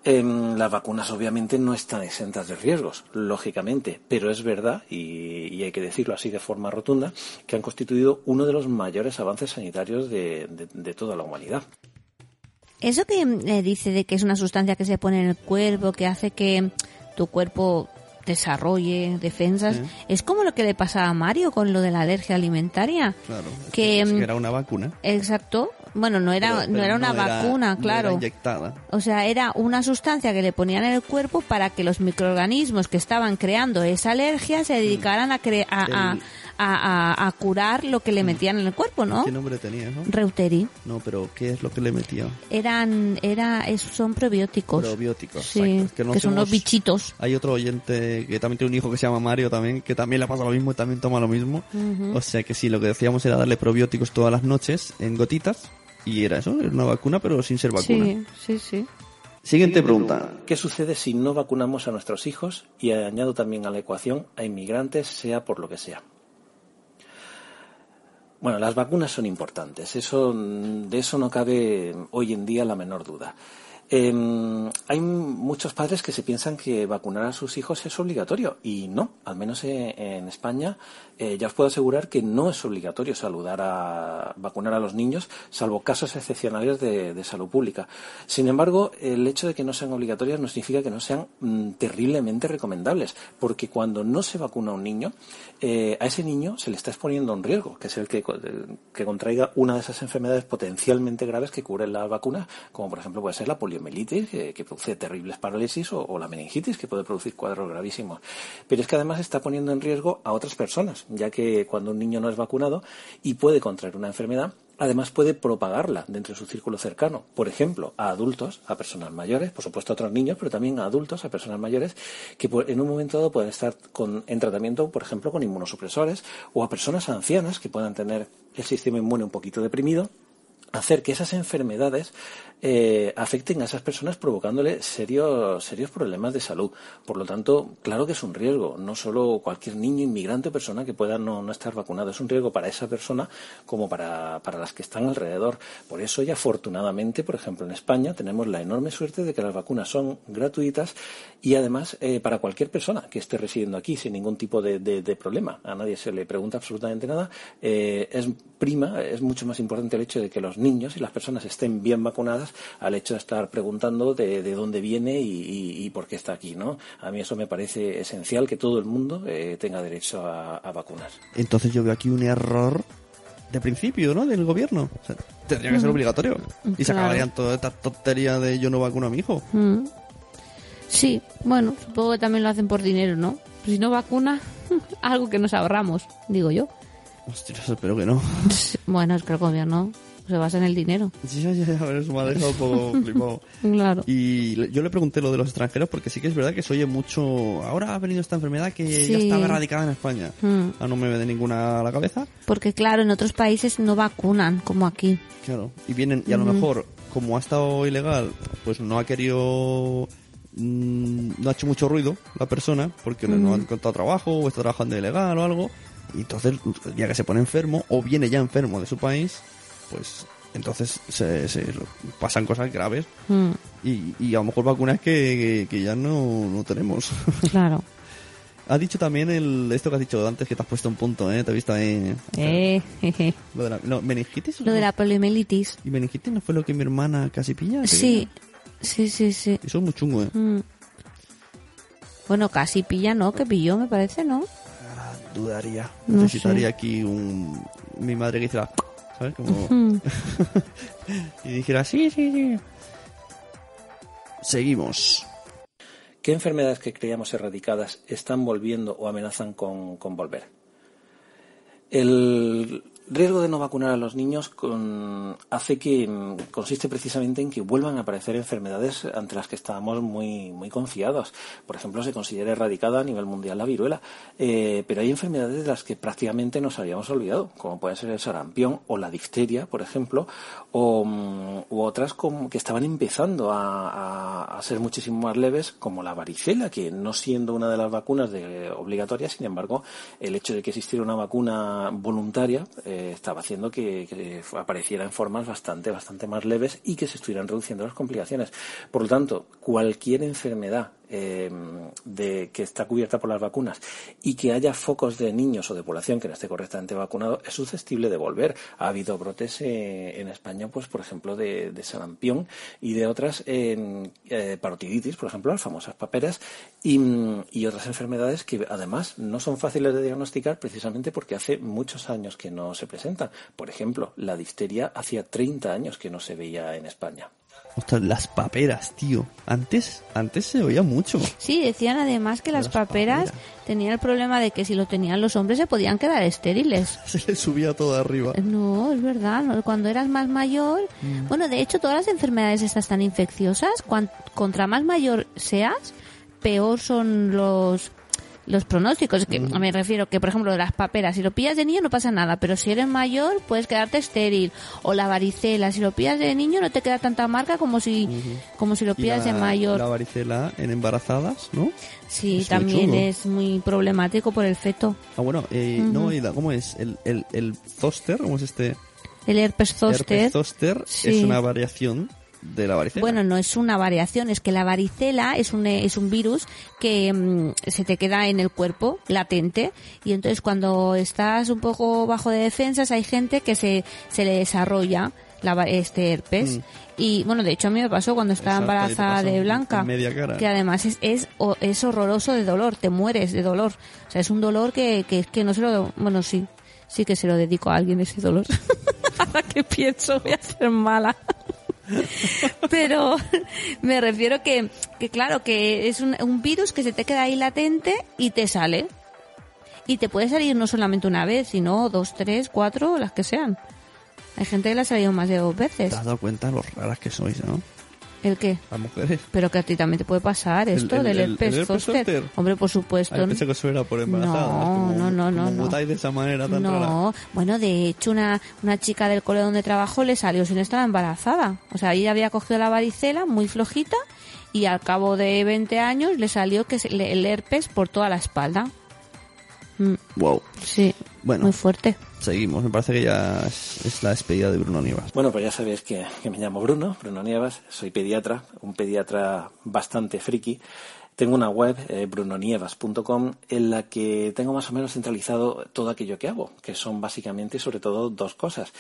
Em, las vacunas obviamente no están exentas de riesgos, lógicamente, pero es verdad, y, hay que decirlo así de forma rotunda, que han constituido uno de los mayores avances sanitarios de toda la humanidad.
Eso que eh, dice de que es una sustancia que se pone en el cuerpo, que hace que tu cuerpo desarrolle defensas, es como lo que le pasaba a Mario con lo de la alergia alimentaria.
Claro.
Que,
es
mm,
era una vacuna.
Exacto. Bueno, no era,
pero-
no era una vacuna,
no era
claro.
inyectada.
O sea, era una sustancia que le ponían en el cuerpo para que los microorganismos que estaban creando esa alergia se dedicaran a, cre- a, a, a- a- a curar lo que le metían en el cuerpo, ¿no?
¿Qué nombre tenía, no?
Reuteri.
No, pero ¿qué es lo que le metía?
Eran, era, es- son probióticos.
Probióticos.
Sí,
exacto.
Que,
no
son los
somos-
bichitos.
Hay otro oyente que también tiene un hijo que se llama Mario también, que también le pasa lo mismo y también toma lo mismo. O sea que sí, lo que decíamos era darle probióticos todas las noches en gotitas y era eso, era una vacuna pero sin ser vacuna.
Sí, sí, sí.
Siguiente pregunta.
¿Qué sucede si no vacunamos a nuestros hijos y añado también a la ecuación a inmigrantes, sea por lo que sea? Bueno, las vacunas son importantes, eso, de eso no cabe hoy en día la menor duda. Eh, hay muchos padres que se piensan que vacunar a sus hijos es obligatorio y no, al menos en, en España eh, ya os puedo asegurar que no es obligatorio saludar a vacunar a los niños, salvo casos excepcionales de, salud pública. Sin embargo, el hecho de que no sean obligatorias no significa que no sean mm, terriblemente recomendables, porque cuando no se vacuna a un niño, eh, a ese niño se le está exponiendo un riesgo, que es el que, que contraiga una de esas enfermedades potencialmente graves que cubren las vacunas, como por ejemplo puede ser la poliomielitis, que, que produce terribles parálisis, o, o la meningitis, que puede producir cuadros gravísimos. Pero es que además está poniendo en riesgo a otras personas, ya que cuando un niño no es vacunado y puede contraer una enfermedad, además puede propagarla dentro de su círculo cercano. Por ejemplo, a adultos, a personas mayores, por supuesto a otros niños, pero también a adultos, a personas mayores, que en un momento dado pueden estar con- en tratamiento, por ejemplo, con inmunosupresores, o a personas ancianas que puedan tener el sistema inmune un poquito deprimido hacer que esas enfermedades eh, afecten a esas personas provocándole serios, serios problemas de salud. Por lo tanto, claro que es un riesgo, no solo cualquier niño, inmigrante o persona que pueda no, no estar vacunado, es un riesgo para esa persona como para, para las que están alrededor. Por eso, y afortunadamente, por ejemplo, en España tenemos la enorme suerte de que las vacunas son gratuitas y además eh, para cualquier persona que esté residiendo aquí sin ningún tipo de, de- problema. A nadie se le pregunta absolutamente nada. Eh, es prima, es mucho más importante el hecho de que los niños y las personas estén bien vacunadas al hecho de estar preguntando de, de dónde viene y, y- y por qué está aquí, ¿no? A mí eso me parece esencial que todo el mundo eh, tenga derecho a, a vacunar.
Entonces yo veo aquí un error de principio, ¿no? Del gobierno. O sea, tendría que ser
Ujú.
obligatorio. Y se acabarían toda esta tontería de yo no vacuno a mi hijo.
Mm. Sí, bueno, supongo que también lo hacen por dinero, ¿no? Si no vacuna, algo que nos ahorramos, digo yo.
Ostras, espero que no.
Bueno, es que el gobierno se basa en el dinero.
Sí, ya, ya, ya, eso me ha dejado un poco flipado.
Claro.
Y yo le pregunté lo de los extranjeros porque sí que es verdad que se oye mucho. Ahora ha venido esta enfermedad que ya estaba erradicada en España.
Mm.
Ah, no me ve de ninguna a la cabeza.
Porque claro, en otros países no vacunan, como aquí.
Claro. Y vienen, y a lo mejor, como ha estado ilegal, pues no ha querido. mm, no ha hecho mucho ruido la persona porque no- no ha encontrado trabajo o está trabajando ilegal o algo. Y entonces, ya que se pone enfermo o viene ya enfermo de su país, pues entonces se, se pasan cosas graves.
Mm,
Y, y a lo mejor vacunas que, que, que ya no, no tenemos.
claro.
has dicho también el, esto que has dicho antes, que te has puesto un punto, ¿eh? Te he visto ahí.
Eh, jeje.
Lo de la, no, ¿Meningitis?
Lo de la poliomielitis.
¿Y meningitis no fue lo que mi hermana casi pilla? ¿Te
Sí, sí, sí, sí.
Eso es muy chungo, ¿eh?
Mm. Bueno, casi pilla, ¿no? Que pilló, me parece, ¿no?
Dudaría.
No
Necesitaría
sé.
aquí un... Mi madre que hiciera... ¿Sabes? Como... Y dijera, sí, sí, sí. Seguimos.
¿Qué enfermedades que creíamos erradicadas están volviendo o amenazan con, con volver? El riesgo de no vacunar a los niños con- hace que mm, consiste precisamente en que vuelvan a aparecer enfermedades ante las que estábamos muy, muy confiados. Por ejemplo, se considera erradicada a nivel mundial la viruela, eh, pero hay enfermedades de las que prácticamente nos habíamos olvidado, como puede ser el sarampión o la difteria, por ejemplo, o, mm, u otras como que estaban empezando a, a- a ser muchísimo más leves, como la varicela, que no siendo una de las vacunas de, obligatorias, sin embargo, el hecho de que existiera una vacuna voluntaria eh, estaba haciendo que, que apareciera en formas bastante, bastante más leves y que se estuvieran reduciendo las complicaciones. Por lo tanto, cualquier enfermedad eh, de, que está cubierta por las vacunas y que haya focos de niños o de población que no esté correctamente vacunado es susceptible de volver. Ha habido brotes eh, en España, pues por ejemplo, de, de sarampión y de otras eh, parotiditis, por ejemplo, las famosas paperas y, y otras enfermedades que además no son fáciles de diagnosticar precisamente porque hace muchos años que no se presentan. Por ejemplo, la difteria hacía 30 años que no se veía en España.
Ostras, las paperas, tío. Antes, antes se oía mucho.
Sí, decían además que las
Las
paperas
paperas.
tenían el problema de que si lo tenían los hombres se podían quedar estériles.
Se le subía todo arriba.
No, es verdad. ¿no? Cuando eras más mayor,
Mm.
bueno, de hecho todas las enfermedades estas tan infecciosas, cuan- contra más mayor seas, peor son los los pronósticos. Que me refiero que, por ejemplo, las paperas, si lo pillas de niño no pasa nada, pero si eres mayor puedes quedarte estéril. O la varicela, si lo pillas de niño no te queda tanta marca como si como si lo pillas
la,
de mayor.
La varicela en embarazadas, ¿no?
Sí,
Es muy
también
chungo.
es muy problemático por el feto.
Ah, bueno, eh,
Ujú.
no, y la- ¿cómo es? El, el, el zoster, ¿cómo es este?
El herpes zóster.
Herpes zoster
Sí.
es una variación de la varicela.
Bueno, no es una variación, es que la varicela es un, es un virus que mm, se te queda en el cuerpo, latente, y entonces cuando estás un poco bajo de defensas hay gente que se, se le desarrolla la, este herpes.
Mm.
Y bueno, de hecho a mí me pasó cuando estaba
Exacto,
embarazada de Blanca,
media cara.
que además es, es, es horroroso de dolor, te mueres de dolor. O sea, es un dolor que, que, que no se lo, bueno, sí, sí que se lo dedico a alguien ese dolor. Ahora que pienso, voy a ser mala. Pero me refiero que, que claro, que es un, virus que se te queda ahí latente y te sale. Y te puede salir no solamente una vez, sino dos, tres, cuatro, las que sean. Hay gente que le ha salido más de dos veces.
¿Te has dado cuenta lo raras que sois, no?
¿El qué?
Las mujeres.
Pero que a ti también te puede pasar
El-
esto
el-
del
el-
herpes
el herpes
zóster.
zóster.
Hombre, por supuesto.
Ay, pensé que eso era por embarazada.
No,
como,
no, no, no, no.
de esa manera tan rara.
No, bueno, de hecho una, una chica del cole donde trabajó le salió sin estar embarazada. O sea, ella había cogido la varicela muy flojita y al cabo de 20 años le salió que se- le- el herpes por toda la espalda. Mm,
Wow.
sí,
Bueno.
muy fuerte.
Seguimos. Me parece que ya es, es la despedida de Bruno Nievas.
Bueno, pues ya sabéis que, que me llamo Bruno, Bruno Nievas, soy pediatra, un pediatra bastante friki. Tengo una web, eh, brunonievas.com, en la que tengo más o menos centralizado todo aquello que hago, que son básicamente sobre todo dos cosas.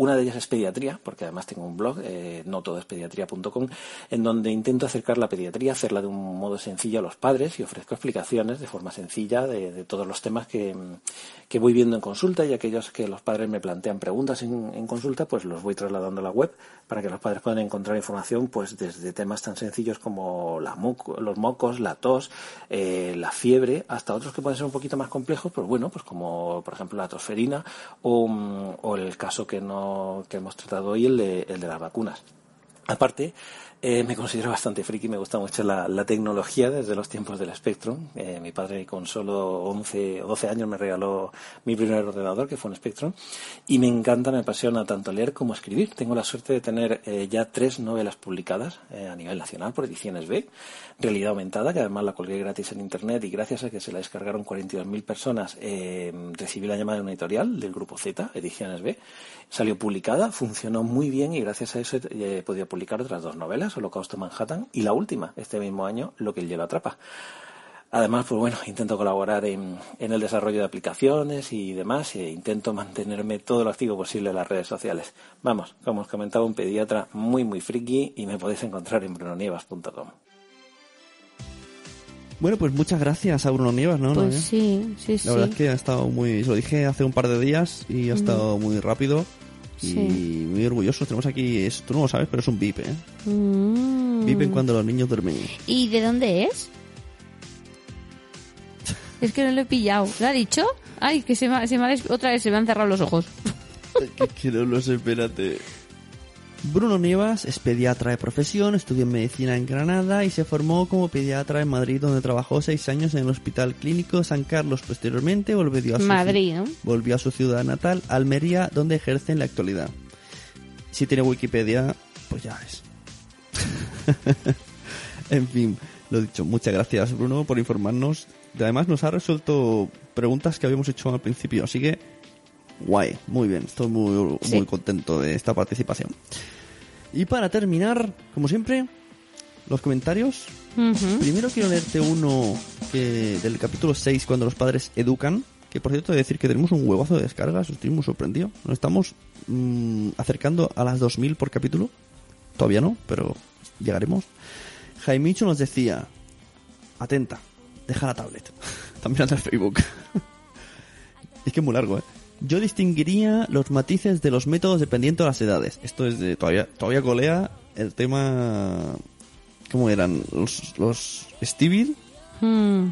Una de ellas es pediatría, porque además tengo un blog, eh, no todo es pediatría.com, en donde intento acercar la pediatría, hacerla de un modo sencillo a los padres y ofrezco explicaciones de forma sencilla de, todos los temas que, que voy viendo en consulta y aquellos que los padres me plantean preguntas en, en consulta, pues los voy trasladando a la web para que los padres puedan encontrar información pues desde temas tan sencillos como la moco- los mocos, la tos, eh, la fiebre, hasta otros que pueden ser un poquito más complejos, pues bueno, pues como por ejemplo la tosferina o, mm, o el caso que no que hemos tratado hoy, el de, el de las vacunas. Aparte, eh, me considero bastante friki, me gusta mucho la, la tecnología desde los tiempos del Spectrum. Eh, mi padre con solo 11 o 12 años me regaló mi primer ordenador, que fue un Spectrum, y me encanta, me apasiona tanto leer como escribir. Tengo la suerte de tener eh, ya tres novelas publicadas eh, a nivel nacional por ediciones B, realidad aumentada, que además la colgué gratis en Internet y gracias a que se la descargaron 42.000 personas, eh, recibí la llamada de una editorial del grupo Z, Ediciones B, salió publicada, funcionó muy bien y gracias a eso he he podido publicar otras dos novelas, Holocausto Manhattan y la última, este mismo año, Lo que el hielo atrapa. Además, pues bueno, intento colaborar en, en el desarrollo de aplicaciones y demás e intento mantenerme todo lo activo posible en las redes sociales. Vamos, como os comentaba, un pediatra muy muy friki y me podéis encontrar en brunonievas.com.
Bueno, pues muchas gracias a Bruno Nievas, ¿no?
Pues sí, sí.
La verdad es que ha estado muy... Se lo dije hace un par de días y ha estado muy rápido y muy orgulloso. Tenemos aquí... Es, tú no lo sabes, pero es un VIP, ¿eh?
Mm.
VIP en cuando los niños duermen.
¿Y de dónde es? Es que no lo he pillado. ¿Lo ha dicho? Ay, que se me, se me ha des- otra vez se me han cerrado los ojos.
que, que no lo sé, espérate. Bruno Nievas es pediatra de profesión, estudió medicina en Granada y se formó como pediatra en Madrid, donde trabajó seis años en el Hospital Clínico San Carlos. Posteriormente volvió a su,
Madrid, ¿no?
volvió a su ciudad natal, Almería, donde ejerce en la actualidad. Si tiene Wikipedia, pues ya es. en fin, lo dicho, muchas gracias Bruno por informarnos. Además nos ha resuelto preguntas que habíamos hecho al principio, así que guay, muy bien, estoy muy,
Sí.
muy contento de esta participación. Y para terminar, como siempre, los comentarios. Primero quiero leerte uno que del capítulo 6, cuando los padres educan. Que por cierto, he de decir que tenemos un huevazo de descargas, estoy muy sorprendido. Nos estamos mm, acercando a las 2000 por capítulo. Todavía no, pero llegaremos. Jaimicho nos decía: Atenta, deja la tablet. También anda el Facebook. es que es muy largo, ¿eh? Yo distinguiría los matices de los métodos dependiendo de las edades. Esto es de todavía, todavía colea el tema. ¿Cómo eran? Los, los Stevie.
Mm.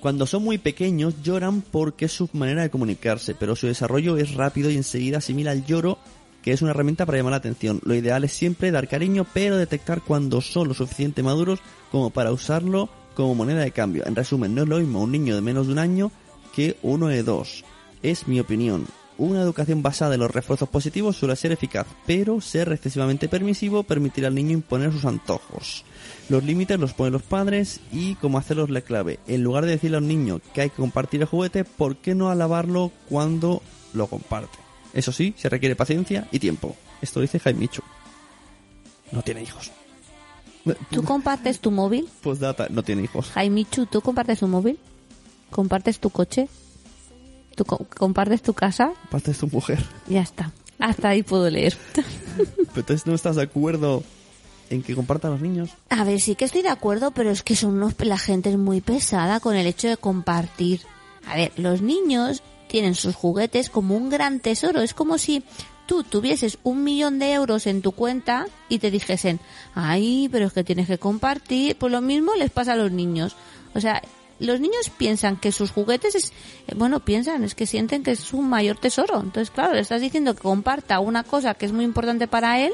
Cuando son muy pequeños lloran porque es su manera de comunicarse, pero su desarrollo es rápido y enseguida asimila el lloro, que es una herramienta para llamar la atención. Lo ideal es siempre dar cariño, pero detectar cuando son lo suficiente maduros como para usarlo como moneda de cambio. En resumen, no es lo mismo un niño de menos de un año que uno de dos. Es mi opinión. Una educación basada en los refuerzos positivos suele ser eficaz, pero ser excesivamente permisivo permitirá al niño imponer sus antojos. Los límites los ponen los padres y cómo hacerlos la clave. En lugar de decirle a un niño que hay que compartir el juguete, ¿por qué no alabarlo cuando lo comparte? Eso sí, se requiere paciencia y tiempo. Esto dice Jaimichu. no tiene hijos.
¿Tú compartes tu móvil?
Postdata, no tiene hijos.
Jaimichu, ¿tú compartes tu móvil? ¿Compartes tu coche? ¿Tú co- compartes tu casa?
Aparte es tu mujer.
Ya está. Hasta ahí puedo leer.
Pero entonces no estás de acuerdo en que compartan los niños.
A ver, sí que estoy de acuerdo, pero es que son unos, la gente es muy pesada con el hecho de compartir. A ver, los niños tienen sus juguetes como un gran tesoro. Es como si tú tuvieses un millón de euros en tu cuenta y te dijesen, ay, pero es que tienes que compartir. Pues lo mismo les pasa a los niños. O sea, los niños piensan que sus juguetes es, eh, bueno, piensan, es que sienten que es su mayor tesoro. Entonces, claro, le estás diciendo que comparta una cosa que es muy importante para él,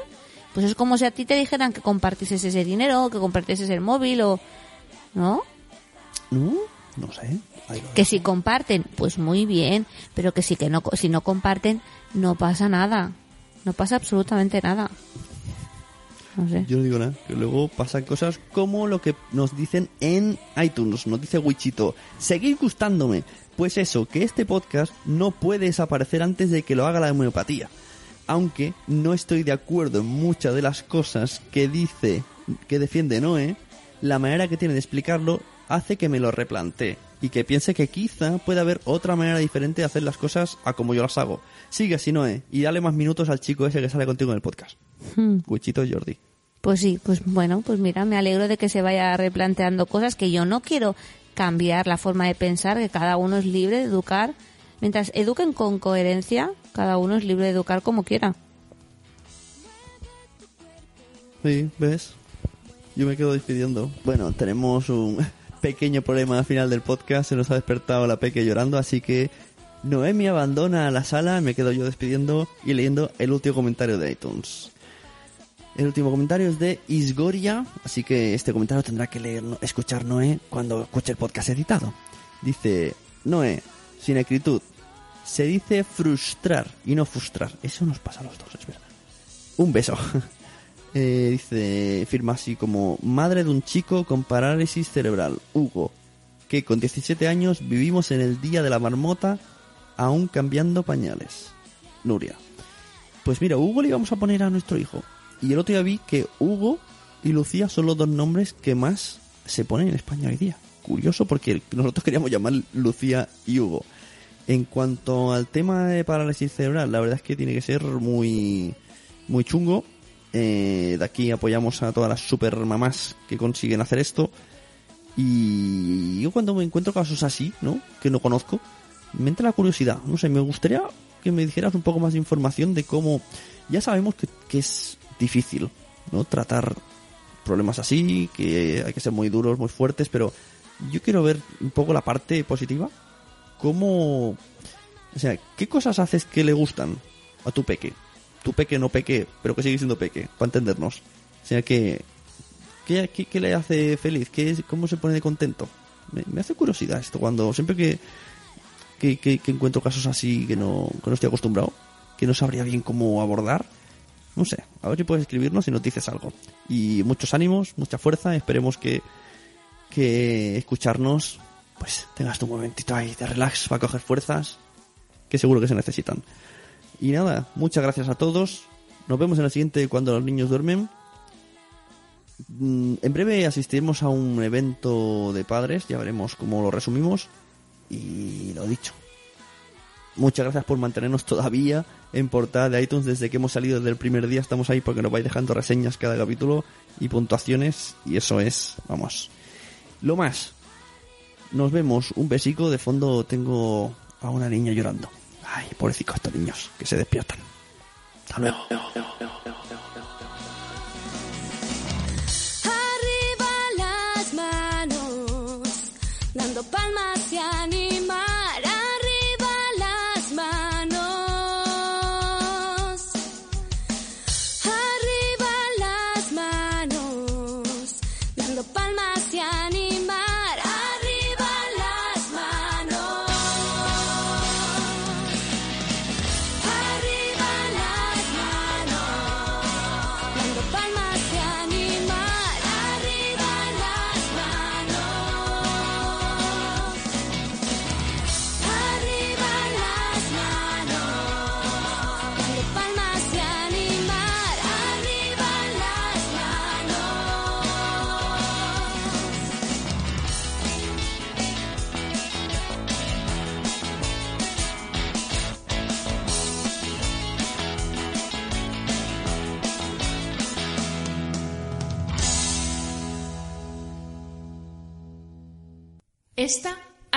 pues es como si a ti te dijeran que compartieses ese dinero, que compartieses el móvil o... ¿No?
¿No? No sé.
Que si comparten, pues muy bien, pero que si que no si no comparten no pasa nada. No pasa absolutamente nada. No sé.
Yo no digo nada, que luego pasan cosas como lo que nos dicen en iTunes, nos dice Wichito, seguid gustándome. Pues eso, que este podcast no puede desaparecer antes de que lo haga la homeopatía. Aunque no estoy de acuerdo en muchas de las cosas que dice, que defiende Noé, la manera que tiene de explicarlo hace que me lo replantee y que piense que quizá puede haber otra manera diferente de hacer las cosas a como yo las hago. Sigue así, Noé, y dale más minutos al chico ese que sale contigo en el podcast.
Hmm.
Wichito Jordi.
Pues sí, pues bueno, pues mira, me alegro de que se vaya replanteando cosas que yo no quiero cambiar la forma de pensar, que cada uno es libre de educar. Mientras eduquen con coherencia, cada uno es libre de educar como quiera.
Sí, ¿ves? Yo me quedo despidiendo. Bueno, tenemos un pequeño problema al final del podcast. Se nos ha despertado la peque llorando, así que Noemi abandona la sala. Me quedo yo despidiendo y leyendo el último comentario de iTunes. El último comentario es de Isgoria, así que este comentario tendrá que leer, escuchar Noé cuando escuche el podcast editado. Dice, Noé, sin acritud, se dice frustrar y no frustrar. Eso nos pasa a los dos, es verdad. Un beso. Eh, dice, firma así como madre de un chico con parálisis cerebral, Hugo, que con 17 años vivimos en el día de la marmota aún cambiando pañales. Nuria. Pues mira, Hugo le íbamos a poner a nuestro hijo. Y el otro día vi que Hugo y Lucía son los dos nombres que más se ponen en España hoy día. Curioso porque nosotros queríamos llamar Lucía y Hugo. En cuanto al tema de parálisis cerebral, la verdad es que tiene que ser muy, muy chungo. Eh, de aquí apoyamos a todas las super mamás que consiguen hacer esto. Y yo cuando me encuentro casos así, ¿no? Que no conozco, me entra la curiosidad. No sé, me gustaría que me dijeras un poco más de información de cómo... Ya sabemos que, que es difícil, ¿no? Tratar problemas así, que hay que ser muy duros, muy fuertes, pero yo quiero ver un poco la parte positiva. ¿Cómo... O sea, ¿qué cosas haces que le gustan a tu peque? Tu peque no peque, pero que sigue siendo peque, para entendernos. O sea, que... ¿Qué, qué, qué le hace feliz? ¿Qué, es- ¿Cómo se pone de contento? Me, me hace curiosidad esto, cuando siempre que, que, que- que encuentro casos así que no, que no estoy acostumbrado, que no sabría bien cómo abordar, no sé, a ver si puedes escribirnos y nos dices algo. Y muchos ánimos, mucha fuerza, esperemos que, que escucharnos, pues tengas tu momentito ahí de relax para coger fuerzas, que seguro que se necesitan. Y nada, muchas gracias a todos. Nos vemos en el siguiente cuando los niños duermen. Mm, En breve asistiremos a un evento de padres, ya veremos cómo lo resumimos. Y lo dicho. Muchas gracias por mantenernos todavía en portada de iTunes desde que hemos salido desde el primer día. Estamos ahí porque nos vais dejando reseñas cada capítulo y puntuaciones. Y eso es, vamos, lo más. Nos vemos. Un besico. De fondo tengo a una niña llorando. Ay, pobrecito estos niños que se despiertan. Hasta luego.